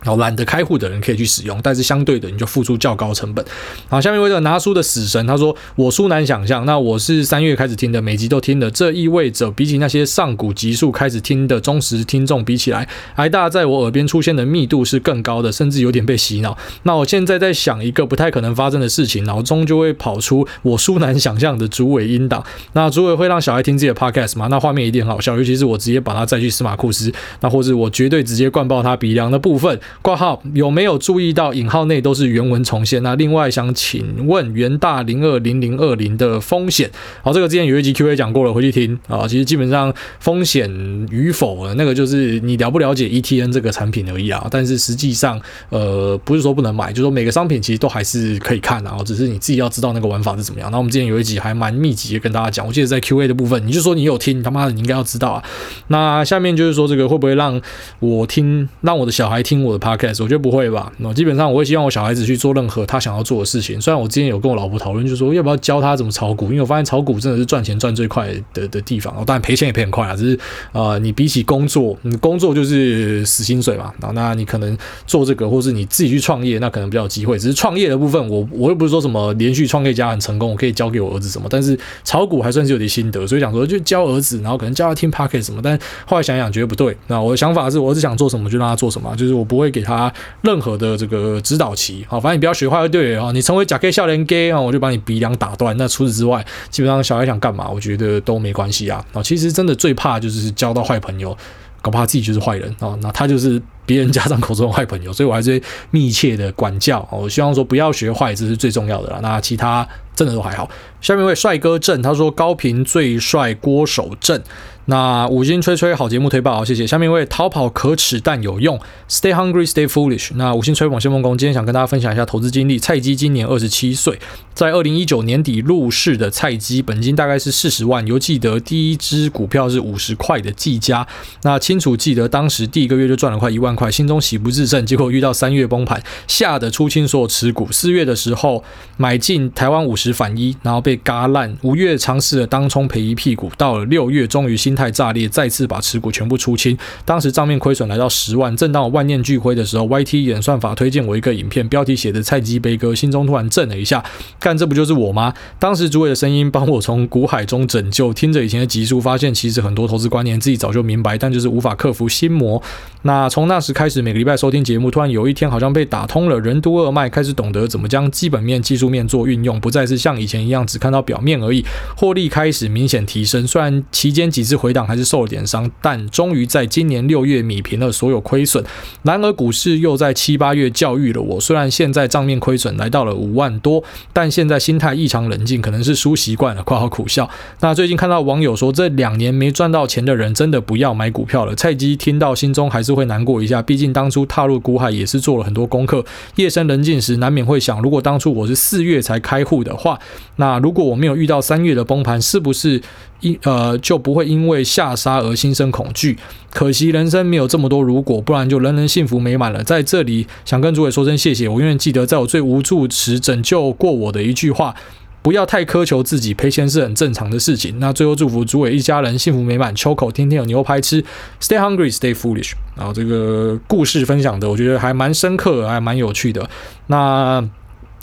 A: 然后懒得开户的人可以去使用，但是相对的你就付出较高成本。好，下面一位拿书的死神他说：“我书难想象，那我是三月开始听的，每集都听的，这意味着比起那些上古集数开始听的忠实听众比起来，癌大在我耳边出现的密度是更高的，甚至有点被洗脑。那我现在在想一个不太可能发生的事情，脑中就会跑出我书难想象的主尾音档。那主尾会让小孩听自己的 podcast 吗？那画面一定很好笑，尤其是我直接把他载去司马库斯，那或者我绝对直接灌爆他鼻梁的部分。”挂号有没有注意到引号内都是原文重现？那另外想请问元大零二零零二零的风险？好，这个之前有一集 Q&A 讲过了，回去听啊。其实基本上风险与否，那个就是你了不了解 ETN 这个产品而已啊。但是实际上，呃，不是说不能买，就是说每个商品其实都还是可以看啊。只是你自己要知道那个玩法是怎么样。那我们之前有一集还蛮密集的跟大家讲，我记得在 Q&A 的部分，你就说你有听，他妈的你应该要知道啊。那下面就是说这个会不会让我听，让我的小孩听我的 Podcast？我觉得不会吧。那基本上我会希望我小孩子去做任何他想要做的事情。虽然我之前有跟我老婆讨论，就是说要不要教他怎么炒股，因为我发现炒股真的是赚钱赚最快的的地方。当然赔钱也赔很快啊，只是呃，你比起工作，你工作就是死薪水嘛。那你可能做这个，或是你自己去创业，那可能比较有机会。只是创业的部分，我我又不是说什么连续创业家很成功，我可以教给我儿子什么。但是炒股还算是有点心得，所以想说就教儿子，然后可能教他听 Podcast 什么。但后来想想觉得不对。那我的想法是我儿子想做什么就让他做什么，就是我不会给他任何的。这个指导期，好，反正你不要学坏就对了啊。你成为假 K 笑脸 gay 啊，我就把你鼻梁打断。那除此之外，基本上小孩想干嘛，我觉得都没关系啊。啊，其实真的最怕就是交到坏朋友，搞怕自己就是坏人啊。那他就是别人家长口中的坏朋友，所以我还是密切的管教。我希望说不要学坏，这是最重要的啦。那其他真的都还好。下面一位帅哥郑他说高频最帅郭守正。那五星吹吹好节目推爆，谢谢。下面一位逃跑可耻但有用，Stay hungry, stay foolish。那五星吹捧先锋工，今天想跟大家分享一下投资经历。菜鸡今年二十七岁，在二零一九年底入市的菜鸡，本金大概是四十万。犹记得第一支股票是五十块的技嘉，那清楚记得当时第一个月就赚了快一万块，心中喜不自胜。结果遇到三月崩盘，吓得出清所有持股。四月的时候买进台湾五十反一，然后被嘎烂。五月尝试了当冲赔一屁股，到了六月终于。心态炸裂，再次把持股全部出清。当时账面亏损来到十万。正当我万念俱灰的时候，YT 演算法推荐我一个影片，标题写的“菜鸡悲歌”，心中突然震了一下。看，这不就是我吗？当时主委的声音帮我从股海中拯救。听着以前的集数，发现其实很多投资观念自己早就明白，但就是无法克服心魔。那从那时开始，每个礼拜收听节目，突然有一天好像被打通了任督二脉，开始懂得怎么将基本面、技术面做运用，不再是像以前一样只看到表面而已。获利开始明显提升，虽然期间几次。回档还是受了点伤，但终于在今年六月米平了所有亏损。然而股市又在七八月教育了我，虽然现在账面亏损来到了五万多，但现在心态异常冷静，可能是输习惯了，括号苦笑。那最近看到网友说，这两年没赚到钱的人真的不要买股票了。菜鸡听到心中还是会难过一，毕竟当初踏入股海也是做了很多功课。夜深人静时，难免会想，如果当初我是四月才开户的话，那如果我没有遇到三月的崩盘，是不是？一呃就不会因为下杀而心生恐惧。可惜人生没有这么多如果，不然就人人幸福美满了。在这里想跟主委说声谢谢，我永远记得在我最无助时拯救过我的一句话：不要太苛求自己，赔钱是很正常的事情。那最后祝福主委一家人幸福美满，秋口天天有牛排吃，Stay hungry, stay foolish。然后这个故事分享的，我觉得还蛮深刻，还蛮有趣的。那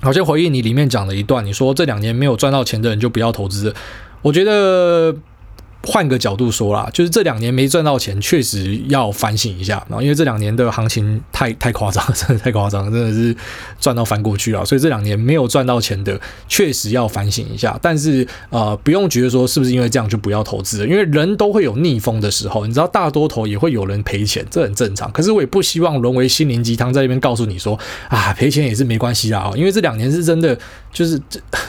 A: 好像回应你里面讲的一段，你说这两年没有赚到钱的人就不要投资。我觉得。换个角度说啦，就是这两年没赚到钱，确实要反省一下。然后因为这两年的行情太太夸张，真的太夸张，真的是赚到翻过去了。所以这两年没有赚到钱的，确实要反省一下。但是呃，不用觉得说是不是因为这样就不要投资了，因为人都会有逆风的时候。你知道大多头也会有人赔钱，这很正常。可是我也不希望沦为心灵鸡汤，在那边告诉你说啊，赔钱也是没关系啦。因为这两年是真的，就是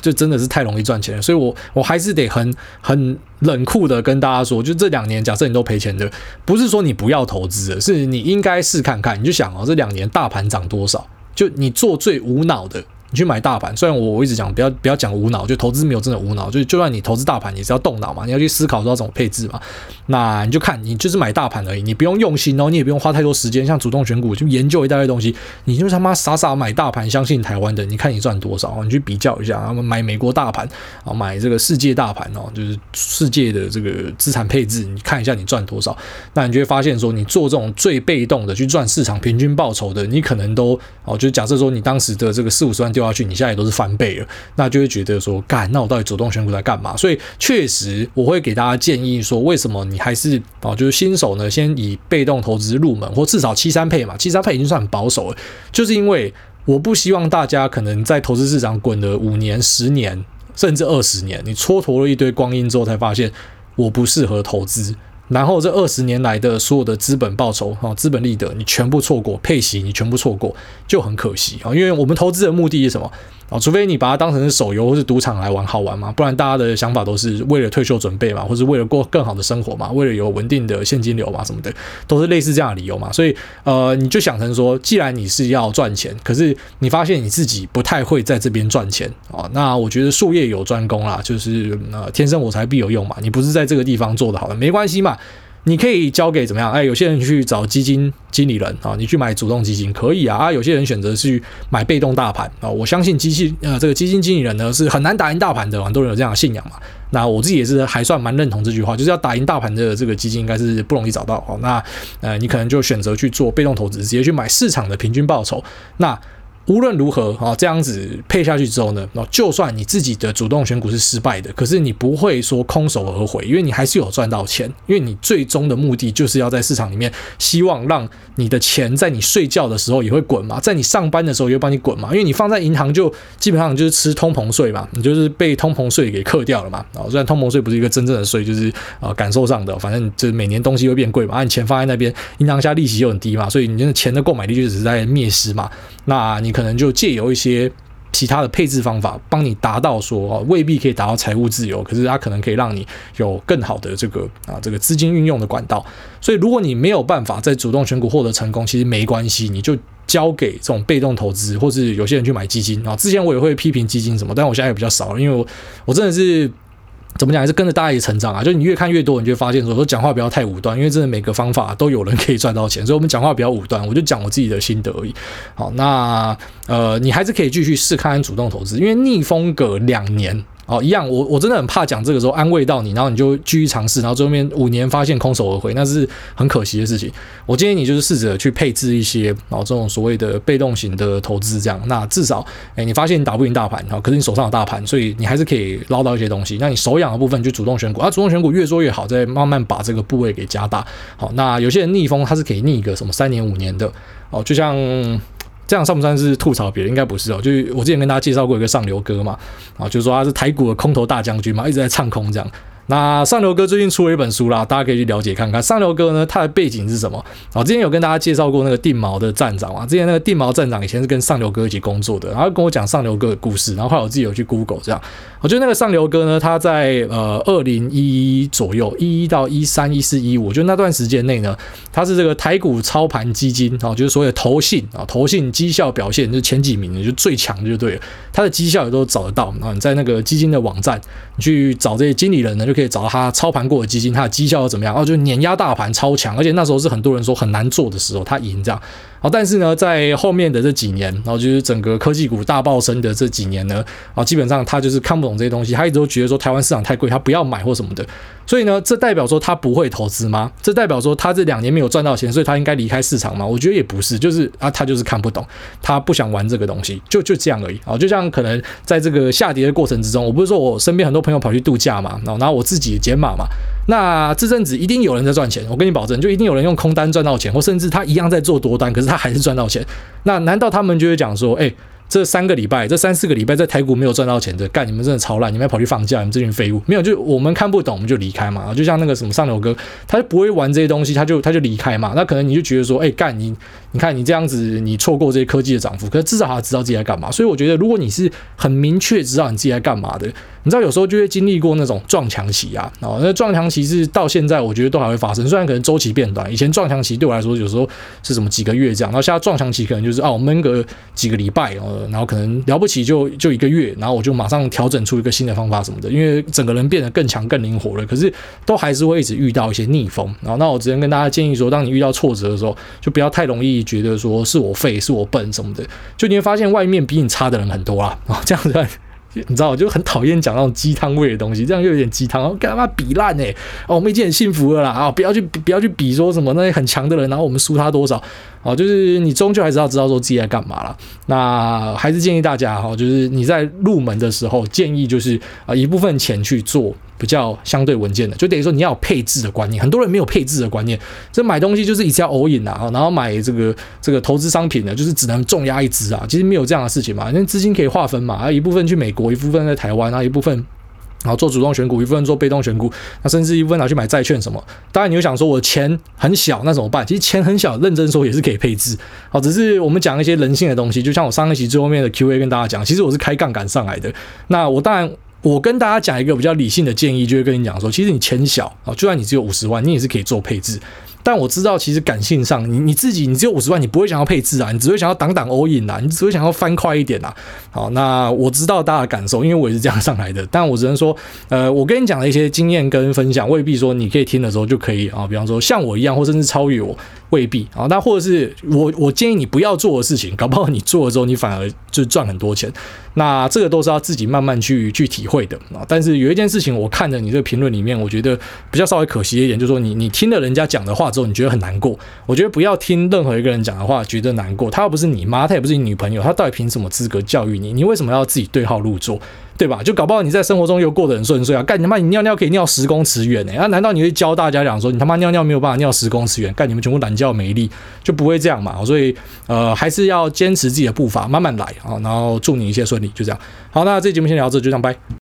A: 就真的是太容易赚钱了。所以我我还是得很很。冷酷的跟大家说，就这两年，假设你都赔钱的，不是说你不要投资，是你应该试看看。你就想哦，这两年大盘涨多少？就你做最无脑的你去买大盘，虽然我我一直讲不要不要讲无脑，就投资没有真的无脑，就就算你投资大盘也是要动脑嘛，你要去思考说要怎么配置嘛。那你就看你就是买大盘而已，你不用用心哦，你也不用花太多时间，像主动选股就研究一大堆东西，你就他妈傻傻买大盘，相信台湾的，你看你赚多少，你去比较一下，他们买美国大盘啊，买这个世界大盘哦，就是世界的这个资产配置，你看一下你赚多少，那你就会发现说，你做这种最被动的去赚市场平均报酬的，你可能都哦，就假设说你当时的这个四五十万掉下去，你现在也都是翻倍了，那就会觉得说，干，那我到底主动选股在干嘛？所以确实我会给大家建议说，为什么你还是啊，就是新手呢，先以被动投资入门，或至少七三配嘛，七三配已经算很保守了，就是因为我不希望大家可能在投资市场滚了五年、十年，甚至二十年，你蹉跎了一堆光阴之后，才发现我不适合投资。然后这二十年来的所有的资本报酬啊，资本利得你全部错过，配息你全部错过，就很可惜啊。因为我们投资的目的是什么啊？除非你把它当成是手游或是赌场来玩，好玩嘛，不然大家的想法都是为了退休准备嘛，或是为了过更好的生活嘛，为了有稳定的现金流嘛，什么的，都是类似这样的理由嘛。所以呃，你就想成说，既然你是要赚钱，可是你发现你自己不太会在这边赚钱啊，那我觉得术业有专攻啦，就是呃，天生我材必有用嘛。你不是在这个地方做的好的，没关系嘛。你可以交给怎么样？哎，有些人去找基金经理人啊，你去买主动基金可以啊。啊，有些人选择去买被动大盘啊。我相信机器呃，这个基金经理人呢是很难打赢大盘的，很多人有这样的信仰嘛。那我自己也是还算蛮认同这句话，就是要打赢大盘的这个基金应该是不容易找到。好，那呃，你可能就选择去做被动投资，直接去买市场的平均报酬。那无论如何啊，这样子配下去之后呢，那就算你自己的主动选股是失败的，可是你不会说空手而回，因为你还是有赚到钱，因为你最终的目的就是要在市场里面，希望让你的钱在你睡觉的时候也会滚嘛，在你上班的时候也会帮你滚嘛，因为你放在银行就基本上就是吃通膨税嘛，你就是被通膨税给克掉了嘛。啊，虽然通膨税不是一个真正的税，就是啊感受上的，反正就是每年东西会变贵嘛，啊，你钱放在那边，银行下利息又很低嘛，所以你的钱的购买力就只是在灭失嘛。那你可可能就借由一些其他的配置方法，帮你达到说，未必可以达到财务自由，可是它可能可以让你有更好的这个啊这个资金运用的管道。所以如果你没有办法在主动选股获得成功，其实没关系，你就交给这种被动投资，或是有些人去买基金啊。之前我也会批评基金什么，但我现在也比较少了，因为我我真的是。怎么讲？还是跟着大家一起成长啊！就你越看越多，你就会发现说，说讲话不要太武断，因为真的每个方法都有人可以赚到钱，所以我们讲话比较武断，我就讲我自己的心得而已。好，那呃，你还是可以继续试看看主动投资，因为逆风隔两年。哦，一样，我我真的很怕讲这个时候安慰到你，然后你就继续尝试，然后最后面五年发现空手而回，那是很可惜的事情。我建议你就是试着去配置一些然后这种所谓的被动型的投资，这样，那至少诶你发现你打不赢大盘，好，可是你手上有大盘，所以你还是可以捞到一些东西。那你手痒的部分就主动选股，啊，主动选股越做越好，再慢慢把这个部位给加大。好，那有些人逆风，它是可以逆一个什么三年五年的，哦，就像。这样算不算是吐槽别人？应该不是哦。就是我之前跟大家介绍过一个上流哥嘛，啊，就是说他是台股的空头大将军嘛，一直在唱空这样。那上流哥最近出了一本书啦，大家可以去了解看看。上流哥呢，他的背景是什么？啊，之前有跟大家介绍过那个定毛的站长啊，之前那个定毛站长以前是跟上流哥一起工作的，然后跟我讲上流哥的故事，然后后来我自己有去 Google 这样。我觉得那个上流哥呢，他在呃二零一一左右，一一到一三、一四、一五，就那段时间内呢，他是这个台股操盘基金啊，就是所谓投信啊，投信绩效表现就前几名的，就最强的就对了。他的绩效也都找得到啊，你在那个基金的网站，你去找这些经理人呢，就可以可以找到他操盘过的基金，他的绩效又怎么样？哦，就碾压大盘超强，而且那时候是很多人说很难做的时候，他赢这样。好，但是呢，在后面的这几年，然后就是整个科技股大爆升的这几年呢，啊，基本上他就是看不懂这些东西，他一直都觉得说台湾市场太贵，他不要买或什么的。所以呢，这代表说他不会投资吗？这代表说他这两年没有赚到钱，所以他应该离开市场吗？我觉得也不是，就是啊，他就是看不懂，他不想玩这个东西，就就这样而已。啊，就像可能在这个下跌的过程之中，我不是说我身边很多朋友跑去度假嘛，然后拿我自己减码嘛。那这阵子一定有人在赚钱，我跟你保证，就一定有人用空单赚到钱，或甚至他一样在做多单，可是他还是赚到钱。那难道他们就会讲说，哎，这三个礼拜，这三四个礼拜在台股没有赚到钱的，干你们真的超烂，你们要跑去放假，你们这群废物。没有，就我们看不懂，我们就离开嘛。就像那个什么上流哥，他就不会玩这些东西，他就他就离开嘛。那可能你就觉得说，哎，干你，你看你这样子，你错过这些科技的涨幅，可是至少他知道自己在干嘛。所以我觉得，如果你是很明确知道你自己在干嘛的。你知道有时候就会经历过那种撞墙期啊，哦，那撞墙期是到现在我觉得都还会发生，虽然可能周期变短。以前撞墙期对我来说有时候是什么几个月这样，然后现在撞墙期可能就是哦闷个几个礼拜哦，然后可能了不起就就一个月，然后我就马上调整出一个新的方法什么的，因为整个人变得更强、更灵活了。可是都还是会一直遇到一些逆风。然后那我只能跟大家建议说，当你遇到挫折的时候，就不要太容易觉得说是我废、是我笨什么的，就你会发现外面比你差的人很多啊。啊，这样子。你知道，我就很讨厌讲那种鸡汤味的东西，这样又有点鸡汤，干嘛比烂呢？哦，我们已经很幸福了啦！啊，不要去不要去比说什么那些很强的人，然后我们输他多少？哦，就是你终究还是要知道说自己在干嘛了。那还是建议大家哈，就是你在入门的时候，建议就是啊一部分钱去做比较相对稳健的，就等于说你要有配置的观念。很多人没有配置的观念，这买东西就是一次要 all in 啊，然后买这个这个投资商品呢，就是只能重压一支啊。其实没有这样的事情嘛，因为资金可以划分嘛，啊一部分去美国，一部分在台湾，然后一部分。然后做主动选股，一部分做被动选股，那甚至一部分拿去买债券什么。当然，你又想说，我钱很小，那怎么办？其实钱很小，认真说也是可以配置。好，只是我们讲一些人性的东西，就像我上一期最后面的 Q&A 跟大家讲，其实我是开杠杆上来的。那我当然，我跟大家讲一个比较理性的建议，就会跟你讲说，其实你钱小啊，就算你只有五十万，你也是可以做配置。但我知道，其实感性上，你你自己，你只有五十万，你不会想要配置啊，你只会想要挡挡 all in 啊，你只会想要翻快一点啊。好，那我知道大家的感受，因为我也是这样上来的。但我只能说，呃，我跟你讲的一些经验跟分享，未必说你可以听的时候就可以啊。比方说像我一样，或甚至超越我，未必啊。那或者是我我建议你不要做的事情，搞不好你做了之后，你反而就赚很多钱。那这个都是要自己慢慢去去体会的啊。但是有一件事情，我看着你这个评论里面，我觉得比较稍微可惜一点，就是说你你听了人家讲的话之后，你觉得很难过。我觉得不要听任何一个人讲的话觉得难过。他又不是你妈，他也不是你女朋友，他到底凭什么资格教育你？你为什么要自己对号入座？对吧？就搞不好你在生活中又过得很顺遂啊！干你妈，你尿尿可以尿十公尺远呢？啊，难道你会教大家讲说你他妈尿尿没有办法尿十公尺远？干你们全部懒觉没力，就不会这样嘛？所以呃，还是要坚持自己的步伐，慢慢来啊。然后祝你一切顺利，就这样。好，那这节目先聊到这，就这样，拜。